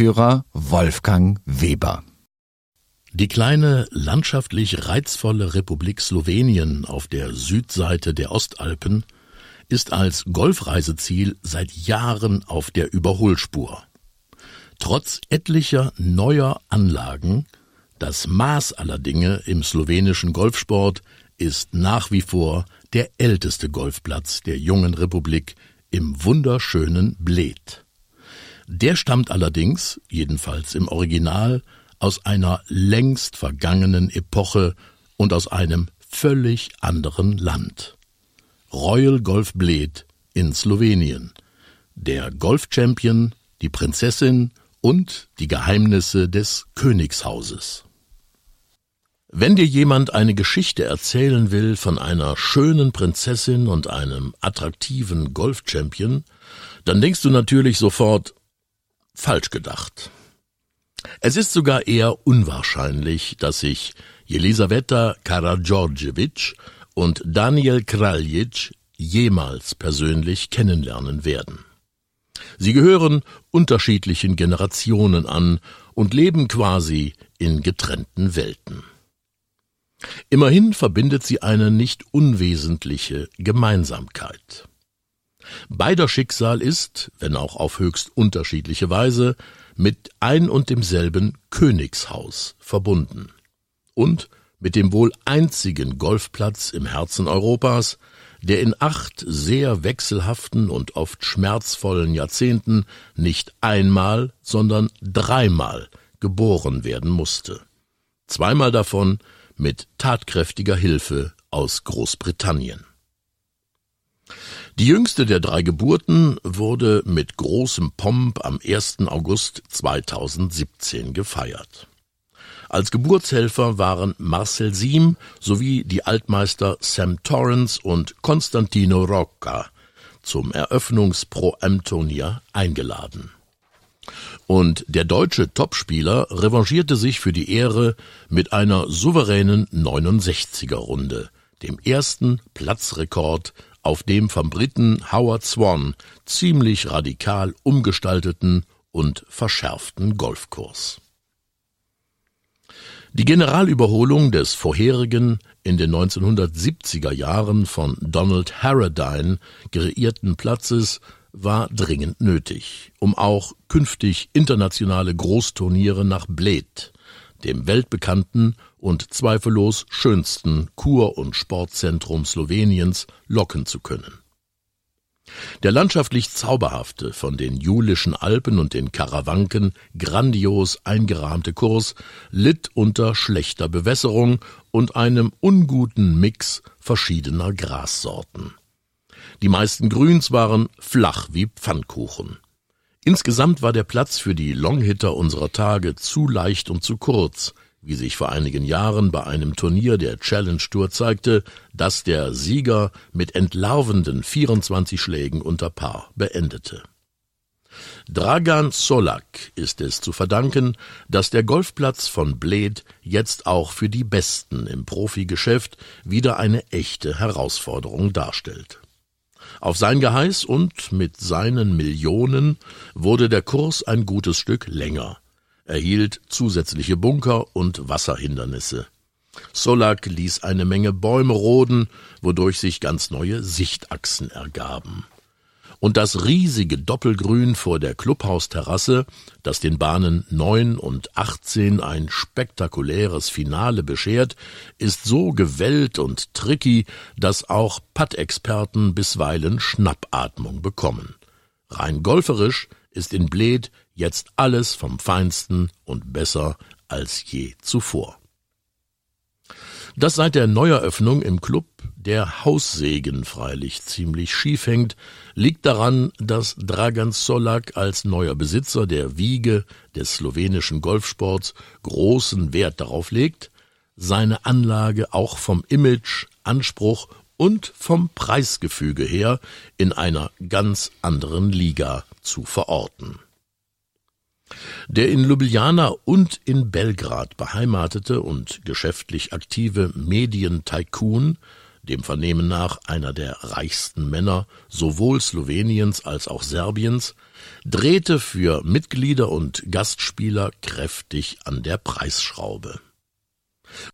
Wolfgang Weber. Die kleine, landschaftlich reizvolle Republik Slowenien auf der Südseite der Ostalpen ist als Golfreiseziel seit Jahren auf der Überholspur. Trotz etlicher neuer Anlagen, das Maß aller Dinge im slowenischen Golfsport ist nach wie vor der älteste Golfplatz der jungen Republik im wunderschönen Bled. Der stammt allerdings, jedenfalls im Original, aus einer längst vergangenen Epoche und aus einem völlig anderen Land. Royal Golf Bled in Slowenien. Der Golf-Champion, die Prinzessin und die Geheimnisse des Königshauses. Wenn dir jemand eine Geschichte erzählen will von einer schönen Prinzessin und einem attraktiven Golf-Champion, dann denkst du natürlich sofort falsch gedacht. Es ist sogar eher unwahrscheinlich, dass sich Jelisaveta Karadjordjevic und Daniel Kraljic jemals persönlich kennenlernen werden. Sie gehören unterschiedlichen Generationen an und leben quasi in getrennten Welten. Immerhin verbindet sie eine nicht unwesentliche Gemeinsamkeit. Beider Schicksal ist, wenn auch auf höchst unterschiedliche Weise, mit ein und demselben Königshaus verbunden und mit dem wohl einzigen Golfplatz im Herzen Europas, der in acht sehr wechselhaften und oft schmerzvollen Jahrzehnten nicht einmal, sondern dreimal geboren werden musste. Zweimal davon mit tatkräftiger Hilfe aus Großbritannien. Die jüngste der drei Geburten wurde mit großem Pomp am 1. August 2017 gefeiert. Als Geburtshelfer waren Marcel Siem sowie die Altmeister Sam Torrance und Constantino Rocca zum Eröffnungs-Pro-Am-Turnier eingeladen. Und der deutsche Topspieler revanchierte sich für die Ehre mit einer souveränen 69er Runde, dem ersten Platzrekord auf dem vom Briten Howard Swan ziemlich radikal umgestalteten und verschärften Golfkurs. Die Generalüberholung des vorherigen, in den 1970er Jahren von Donald Harradine kreierten Platzes war dringend nötig, um auch künftig internationale Großturniere nach Bled, dem weltbekannten und zweifellos schönsten Kur- und Sportzentrum Sloweniens, locken zu können. Der landschaftlich zauberhafte, von den Julischen Alpen und den Karawanken grandios eingerahmte Kurs litt unter schlechter Bewässerung und einem unguten Mix verschiedener Grassorten. Die meisten Grüns waren flach wie Pfannkuchen. Insgesamt war der Platz für die Longhitter unserer Tage zu leicht und zu kurz, wie sich vor einigen Jahren bei einem Turnier der Challenge Tour zeigte, das der Sieger mit entlarvenden 24 Schlägen unter Paar beendete. Dragan Solak ist es zu verdanken, dass der Golfplatz von Bled jetzt auch für die Besten im Profigeschäft wieder eine echte Herausforderung darstellt. Auf sein Geheiß und mit seinen Millionen wurde der Kurs ein gutes Stück länger, erhielt zusätzliche Bunker und Wasserhindernisse. Solak ließ eine Menge Bäume roden, wodurch sich ganz neue Sichtachsen ergaben und das riesige Doppelgrün vor der Clubhausterrasse, das den Bahnen 9 und 18 ein spektakuläres Finale beschert, ist so gewellt und tricky, dass auch Putt-Experten bisweilen Schnappatmung bekommen. Rein golferisch ist in Bled jetzt alles vom Feinsten und besser als je zuvor. Dass seit der Neueröffnung im Club der Haussegen freilich ziemlich schief hängt, liegt daran, dass Dragan Solak als neuer Besitzer der Wiege des slowenischen Golfsports großen Wert darauf legt, seine Anlage auch vom Image, Anspruch und vom Preisgefüge her in einer ganz anderen Liga zu verorten. Der in Ljubljana und in Belgrad beheimatete und geschäftlich aktive Medientycoon, dem Vernehmen nach einer der reichsten Männer sowohl Sloweniens als auch Serbiens, drehte für Mitglieder und Gastspieler kräftig an der Preisschraube.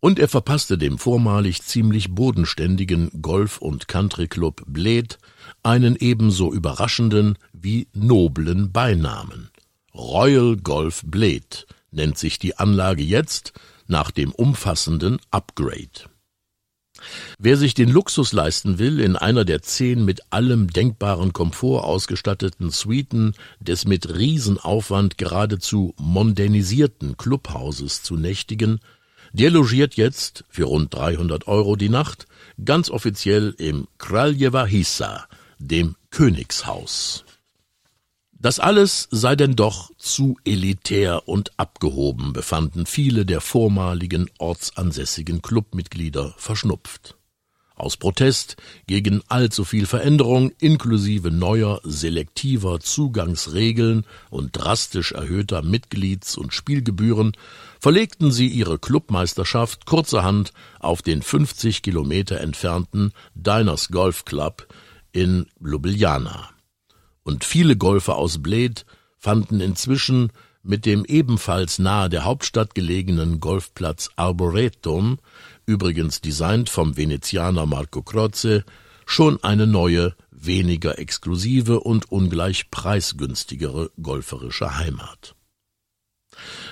Und er verpasste dem vormalig ziemlich bodenständigen Golf- und Countryclub Bled einen ebenso überraschenden wie noblen Beinamen. Royal Golf Blade nennt sich die Anlage jetzt nach dem umfassenden Upgrade. Wer sich den Luxus leisten will, in einer der zehn mit allem denkbaren Komfort ausgestatteten Suiten des mit Riesenaufwand geradezu modernisierten Clubhauses zu nächtigen, der logiert jetzt für rund 300 Euro die Nacht ganz offiziell im Kraljeva Hisa, dem Königshaus. Das alles sei denn doch zu elitär und abgehoben, befanden viele der vormaligen ortsansässigen Clubmitglieder verschnupft. Aus Protest gegen allzu viel Veränderung inklusive neuer, selektiver Zugangsregeln und drastisch erhöhter Mitglieds- und Spielgebühren verlegten sie ihre Clubmeisterschaft kurzerhand auf den 50 Kilometer entfernten Diners Golf Club in Ljubljana und viele Golfer aus Bled fanden inzwischen mit dem ebenfalls nahe der Hauptstadt gelegenen Golfplatz Arboretum, übrigens designt vom Venezianer Marco Croce, schon eine neue, weniger exklusive und ungleich preisgünstigere golferische Heimat.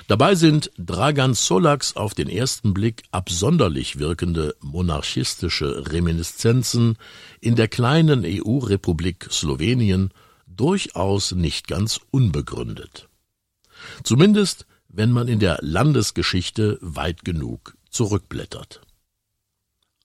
Dabei sind Dragan Solaks auf den ersten Blick absonderlich wirkende monarchistische Reminiszenzen in der kleinen EU-Republik Slowenien durchaus nicht ganz unbegründet. Zumindest, wenn man in der Landesgeschichte weit genug zurückblättert.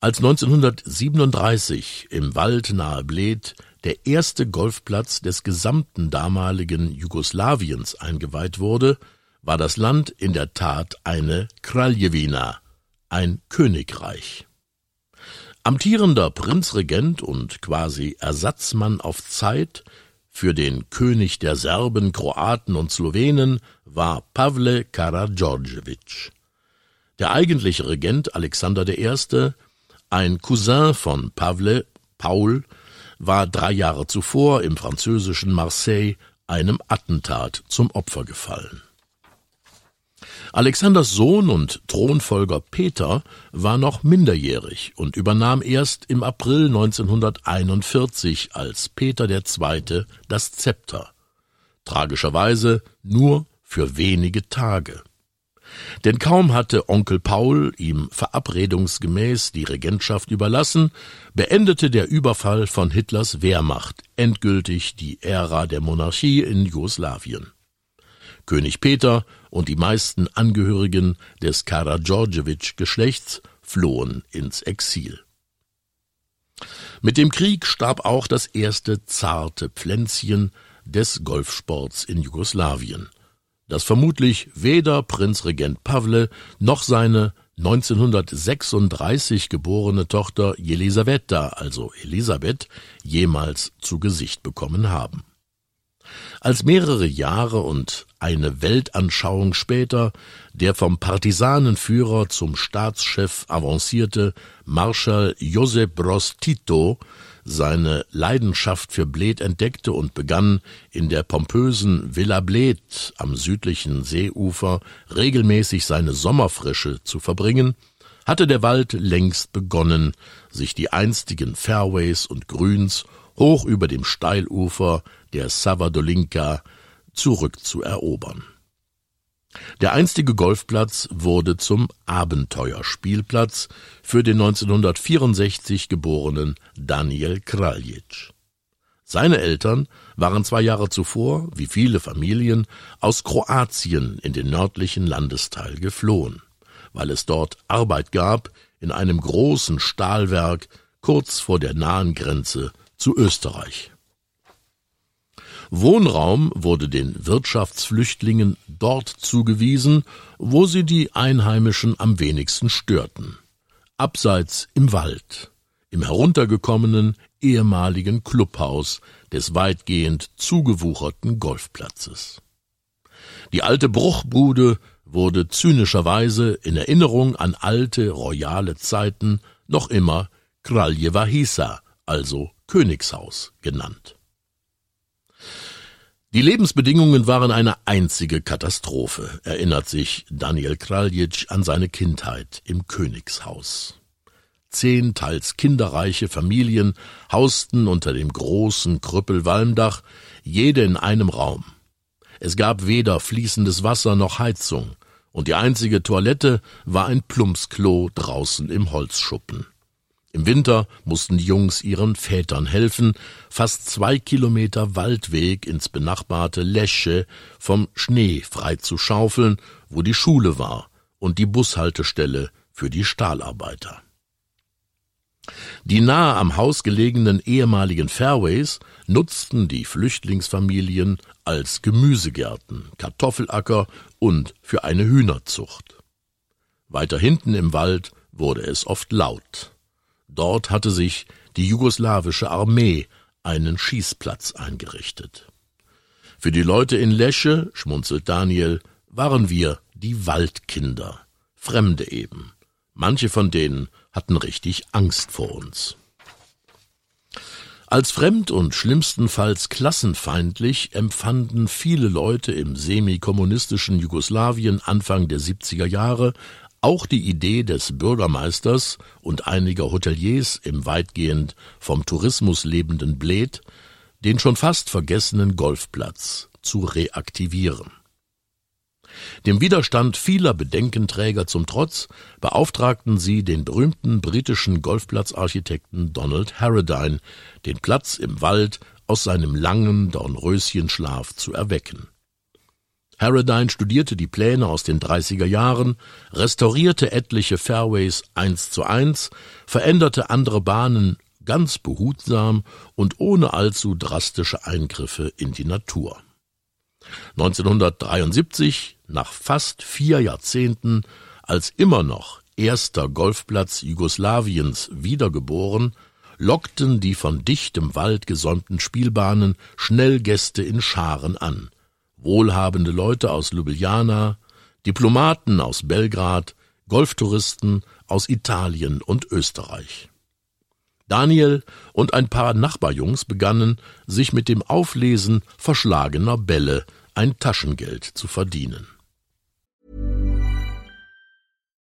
Als 1937 im Wald nahe Bled der erste Golfplatz des gesamten damaligen Jugoslawiens eingeweiht wurde, war das Land in der Tat eine Kraljewina, ein Königreich. Amtierender Prinzregent und quasi Ersatzmann auf Zeit für den König der Serben, Kroaten und Slowenen war Pavle Karadjordjevic. Der eigentliche Regent Alexander I., ein Cousin von Pavle, Paul, war drei Jahre zuvor im französischen Marseille einem Attentat zum Opfer gefallen. Alexanders Sohn und Thronfolger Peter war noch minderjährig und übernahm erst im April 1941 als Peter II. das Zepter. Tragischerweise nur für wenige Tage. Denn kaum hatte Onkel Paul ihm verabredungsgemäß die Regentschaft überlassen, beendete der Überfall von Hitlers Wehrmacht endgültig die Ära der Monarchie in Jugoslawien. König Peter und die meisten Angehörigen des Karadjordjevic-Geschlechts flohen ins Exil. Mit dem Krieg starb auch das erste zarte Pflänzchen, des Golfsports in Jugoslawien, das vermutlich weder Prinzregent Pavle noch seine 1936 geborene Tochter Jelisaveta, also Elisabeth, jemals zu Gesicht bekommen haben. Als mehrere Jahre und eine Weltanschauung später der vom Partisanenführer zum Staatschef avancierte Marschall Josep Broz Tito seine Leidenschaft für Bled entdeckte und begann, in der pompösen Villa Bled am südlichen Seeufer regelmäßig seine Sommerfrische zu verbringen, hatte der Wald längst begonnen, sich die einstigen Fairways und Grüns hoch über dem Steilufer der Savadolinka zurückzuerobern. Der einstige Golfplatz wurde zum Abenteuerspielplatz für den 1964 geborenen Daniel Kraljic. Seine Eltern waren zwei Jahre zuvor, wie viele Familien, aus Kroatien in den nördlichen Landesteil geflohen, weil es dort Arbeit gab in einem großen Stahlwerk kurz vor der nahen Grenze zu Österreich. Wohnraum wurde den Wirtschaftsflüchtlingen dort zugewiesen, wo sie die Einheimischen am wenigsten störten. Abseits im Wald, im heruntergekommenen ehemaligen Clubhaus des weitgehend zugewucherten Golfplatzes. Die alte Bruchbude wurde zynischerweise in Erinnerung an alte royale Zeiten noch immer Kraljeva Hisa, also Königshaus genannt. Die Lebensbedingungen waren eine einzige Katastrophe, erinnert sich Daniel Kraljic an seine Kindheit im Königshaus. Zehn teils kinderreiche Familien hausten unter dem großen Krüppelwalmdach, jede in einem Raum. Es gab weder fließendes Wasser noch Heizung, und die einzige Toilette war ein Plumpsklo draußen im Holzschuppen. Im Winter mussten die Jungs ihren Vätern helfen, fast zwei Kilometer Waldweg ins benachbarte Lesche vom Schnee frei zu schaufeln, wo die Schule war und die Bushaltestelle für die Stahlarbeiter. Die nahe am Haus gelegenen ehemaligen Fairways nutzten die Flüchtlingsfamilien als Gemüsegärten, Kartoffelacker und für eine Hühnerzucht. Weiter hinten im Wald wurde es oft laut. Dort hatte sich die jugoslawische Armee einen Schießplatz eingerichtet. Für die Leute in Lesche, schmunzelt Daniel, waren wir die Waldkinder, Fremde eben. Manche von denen hatten richtig Angst vor uns. Als fremd und schlimmstenfalls klassenfeindlich empfanden viele Leute im semikommunistischen Jugoslawien Anfang der 70er Jahre auch die Idee des Bürgermeisters und einiger Hoteliers im weitgehend vom Tourismus lebenden Bled, den schon fast vergessenen Golfplatz zu reaktivieren. Dem Widerstand vieler Bedenkenträger zum Trotz beauftragten sie den berühmten britischen Golfplatzarchitekten Donald Harradine, den Platz im Wald aus seinem langen Dornröschenschlaf zu erwecken. Harradine studierte die Pläne aus den 30er Jahren, restaurierte etliche Fairways eins zu eins, veränderte andere Bahnen ganz behutsam und ohne allzu drastische Eingriffe in die Natur. 1973, nach fast vier Jahrzehnten, als immer noch erster Golfplatz Jugoslawiens wiedergeboren, lockten die von dichtem Wald gesäumten Spielbahnen schnell Gäste in Scharen an – wohlhabende Leute aus Ljubljana, Diplomaten aus Belgrad, Golftouristen aus Italien und Österreich. Daniel und ein paar Nachbarjungs begannen, sich mit dem Auflesen verschlagener Bälle ein Taschengeld zu verdienen.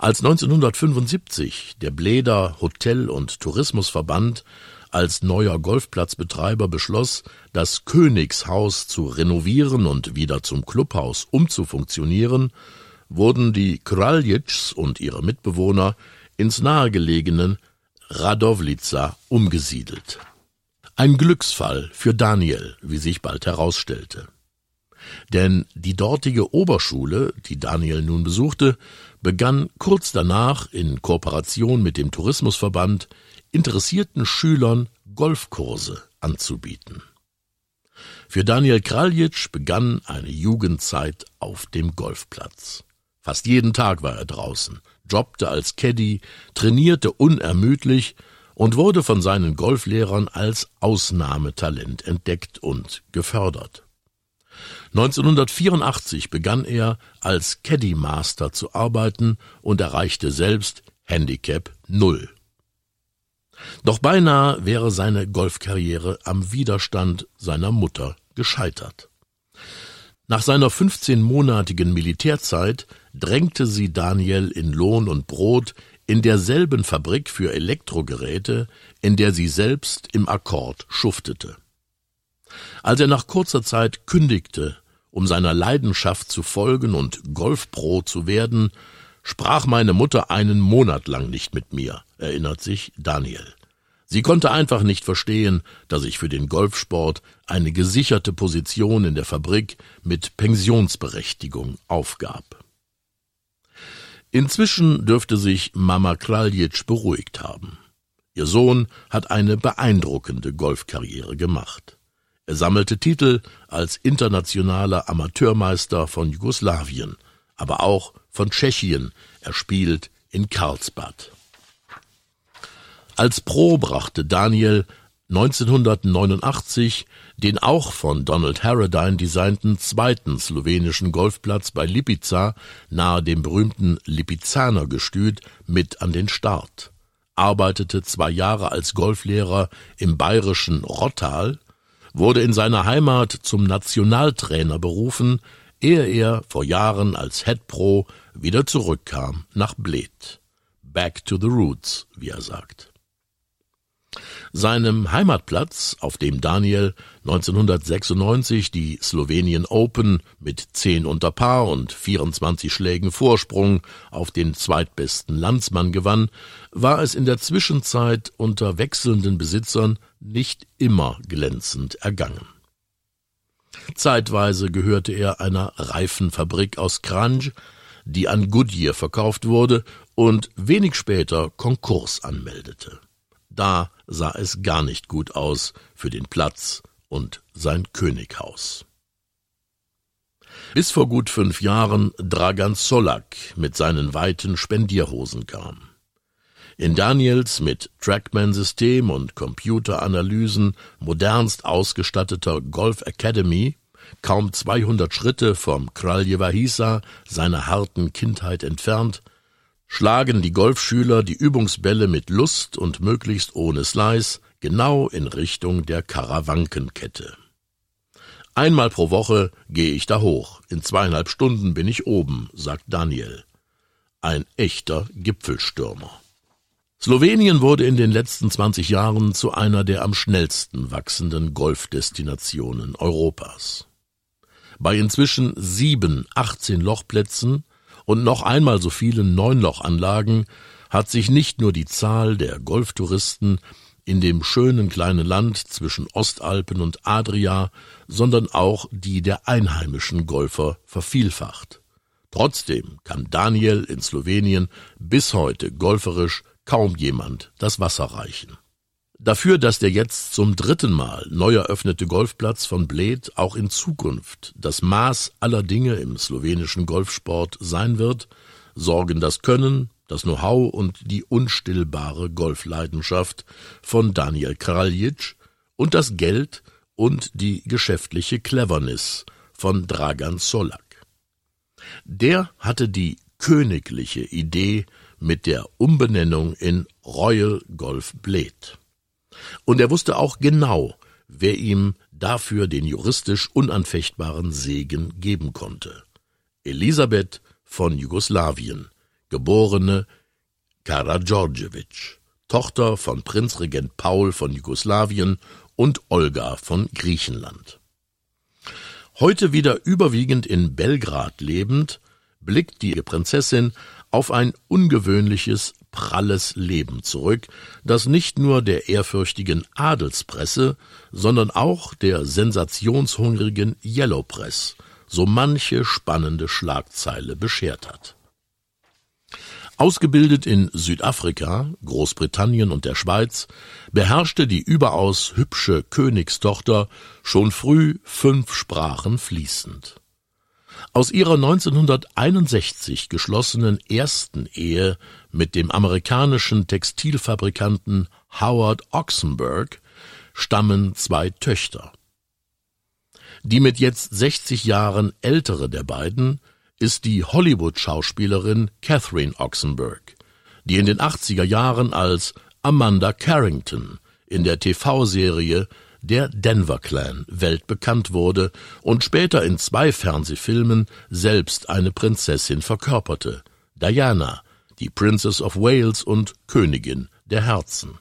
Als 1975 der Bleder Hotel- und Tourismusverband als neuer Golfplatzbetreiber beschloss, das Königshaus zu renovieren und wieder zum Clubhaus umzufunktionieren, wurden die Kraljitschs und ihre Mitbewohner ins nahegelegenen Radowlica umgesiedelt. Ein Glücksfall für Daniel, wie sich bald herausstellte. Denn die dortige Oberschule, die Daniel nun besuchte, begann kurz danach in Kooperation mit dem Tourismusverband interessierten Schülern Golfkurse anzubieten. Für Daniel Kraljitsch begann eine Jugendzeit auf dem Golfplatz. Fast jeden Tag war er draußen, jobbte als Caddy, trainierte unermüdlich und wurde von seinen Golflehrern als Ausnahmetalent entdeckt und gefördert. 1984 begann er als Caddy Master zu arbeiten und erreichte selbst Handicap Null. Doch beinahe wäre seine Golfkarriere am Widerstand seiner Mutter gescheitert. Nach seiner 15-monatigen Militärzeit drängte sie Daniel in Lohn und Brot in derselben Fabrik für Elektrogeräte, in der sie selbst im Akkord schuftete. Als er nach kurzer Zeit kündigte, um seiner Leidenschaft zu folgen und Golfpro zu werden, sprach meine Mutter einen Monat lang nicht mit mir, erinnert sich Daniel. Sie konnte einfach nicht verstehen, dass ich für den Golfsport eine gesicherte Position in der Fabrik mit Pensionsberechtigung aufgab. Inzwischen dürfte sich Mama Kraljic beruhigt haben. Ihr Sohn hat eine beeindruckende Golfkarriere gemacht. Er sammelte Titel als internationaler Amateurmeister von Jugoslawien, aber auch von Tschechien. Er spielt in Karlsbad. Als Pro brachte Daniel 1989 den auch von Donald Harradine designten zweiten slowenischen Golfplatz bei Lipica nahe dem berühmten Lipizaner Gestüt mit an den Start, arbeitete zwei Jahre als Golflehrer im bayerischen Rottal, wurde in seiner Heimat zum Nationaltrainer berufen, ehe er vor Jahren als Head Pro wieder zurückkam nach Bled. Back to the roots, wie er sagt. Seinem Heimatplatz, auf dem Daniel 1996 die Slowenien Open mit 10 unter Paar und 24 Schlägen Vorsprung auf den zweitbesten Landsmann gewann, war es in der Zwischenzeit unter wechselnden Besitzern nicht immer glänzend ergangen. Zeitweise gehörte er einer Reifenfabrik aus Kranj, die an Goodyear verkauft wurde und wenig später Konkurs anmeldete. Da sah es gar nicht gut aus für den Platz und sein Könighaus. Bis vor gut fünf Jahren Dragan Solak mit seinen weiten Spendierhosen kam. In Daniels mit Trackman-System und Computeranalysen modernst ausgestatteter Golf Academy, kaum 200 Schritte vom Kraljeva Hisa, seiner harten Kindheit entfernt, schlagen die Golfschüler die Übungsbälle mit Lust und möglichst ohne Slice genau in Richtung der Karawankenkette. Einmal pro Woche gehe ich da hoch, in zweieinhalb Stunden bin ich oben, sagt Daniel. Ein echter Gipfelstürmer. Slowenien wurde in den letzten 20 Jahren zu einer der am schnellsten wachsenden Golfdestinationen Europas. Bei inzwischen sieben 18 Lochplätzen und noch einmal so vielen Neunlochanlagen hat sich nicht nur die Zahl der Golftouristen in dem schönen kleinen Land zwischen Ostalpen und Adria, sondern auch die der einheimischen Golfer vervielfacht. Trotzdem kann Daniel in Slowenien bis heute golferisch kaum jemand das Wasser reichen. Dafür, dass der jetzt zum dritten Mal neu eröffnete Golfplatz von Bled auch in Zukunft das Maß aller Dinge im slowenischen Golfsport sein wird, sorgen das Können, das Know-how und die unstillbare Golfleidenschaft von Daniel Kraljic und das Geld und die geschäftliche Cleverness von Dragan Solak. Der hatte die königliche Idee mit der Umbenennung in Royal Golf Bled. Und er wusste auch genau, wer ihm dafür den juristisch unanfechtbaren Segen geben konnte. Elisabeth von Jugoslawien, geborene Karadjordjevic, Tochter von Prinzregent Paul von Jugoslawien und Olga von Griechenland. Heute wieder überwiegend in Belgrad lebend, blickt die Prinzessin auf ein ungewöhnliches, pralles Leben zurück, das nicht nur der ehrfürchtigen Adelspresse, sondern auch der sensationshungrigen Yellow Press so manche spannende Schlagzeile beschert hat. Ausgebildet in Südafrika, Großbritannien und der Schweiz, beherrschte die überaus hübsche Königstochter schon früh fünf Sprachen fließend. Aus ihrer 1961 geschlossenen ersten Ehe mit dem amerikanischen Textilfabrikanten Howard Oxenberg stammen zwei Töchter. Die mit jetzt 60 Jahren ältere der beiden ist die Hollywood-Schauspielerin Catherine Oxenberg, die in den 80er Jahren als Amanda Carrington in der TV-Serie Der Denver Clan weltbekannt wurde und später in zwei Fernsehfilmen selbst eine Prinzessin verkörperte, Diana, die Princess of Wales und Königin der Herzen.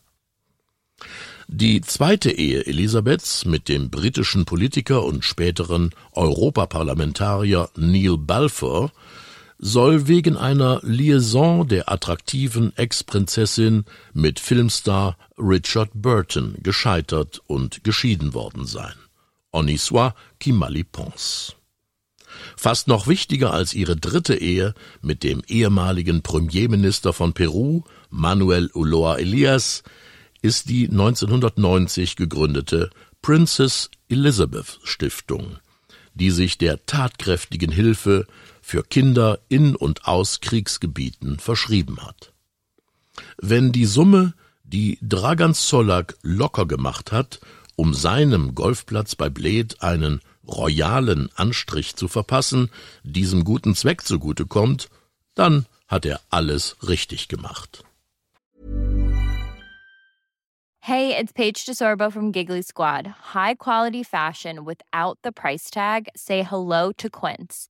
Die zweite Ehe Elisabeths mit dem britischen Politiker und späteren Europaparlamentarier Neil Balfour soll wegen einer Liaison der attraktiven Ex-Prinzessin mit Filmstar Richard Burton gescheitert und geschieden worden sein. On y soit qui mal. Fast noch wichtiger als ihre dritte Ehe mit dem ehemaligen Premierminister von Peru, Manuel Uloa Elias, ist die 1990 gegründete Princess Elizabeth Stiftung, die sich der tatkräftigen Hilfe für Kinder in und aus Kriegsgebieten verschrieben hat. Wenn die Summe, die Dragan Solak locker gemacht hat, um seinem Golfplatz bei Bled einen royalen Anstrich zu verpassen, diesem guten Zweck zugute kommt, dann hat er alles richtig gemacht. Hey, it's Paige DeSorbo from Giggly Squad. High quality fashion without the price tag. Say hello to Quince.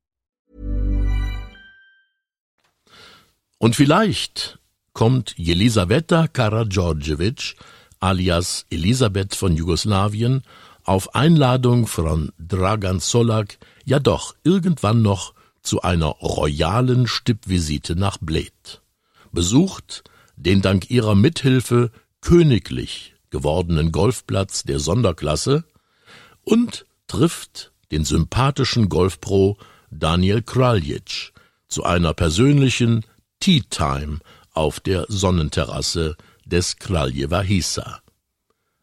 Und vielleicht kommt Jelisaveta Karadjordjevic alias Elisabeth von Jugoslawien auf Einladung von Dragan Solak ja doch irgendwann noch zu einer royalen Stippvisite nach Bled, besucht den dank ihrer Mithilfe königlich gewordenen Golfplatz der Sonderklasse und trifft den sympathischen Golfpro Daniel Kraljic zu einer persönlichen Tea Time auf der Sonnenterrasse des Kraljeva Hisa.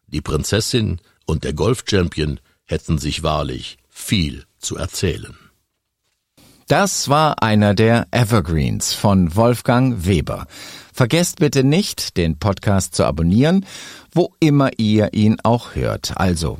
Die Prinzessin und der Golfchampion hätten sich wahrlich viel zu erzählen. Das war einer der Evergreens von Wolfgang Weber. Vergesst bitte nicht, den Podcast zu abonnieren, wo immer ihr ihn auch hört. Also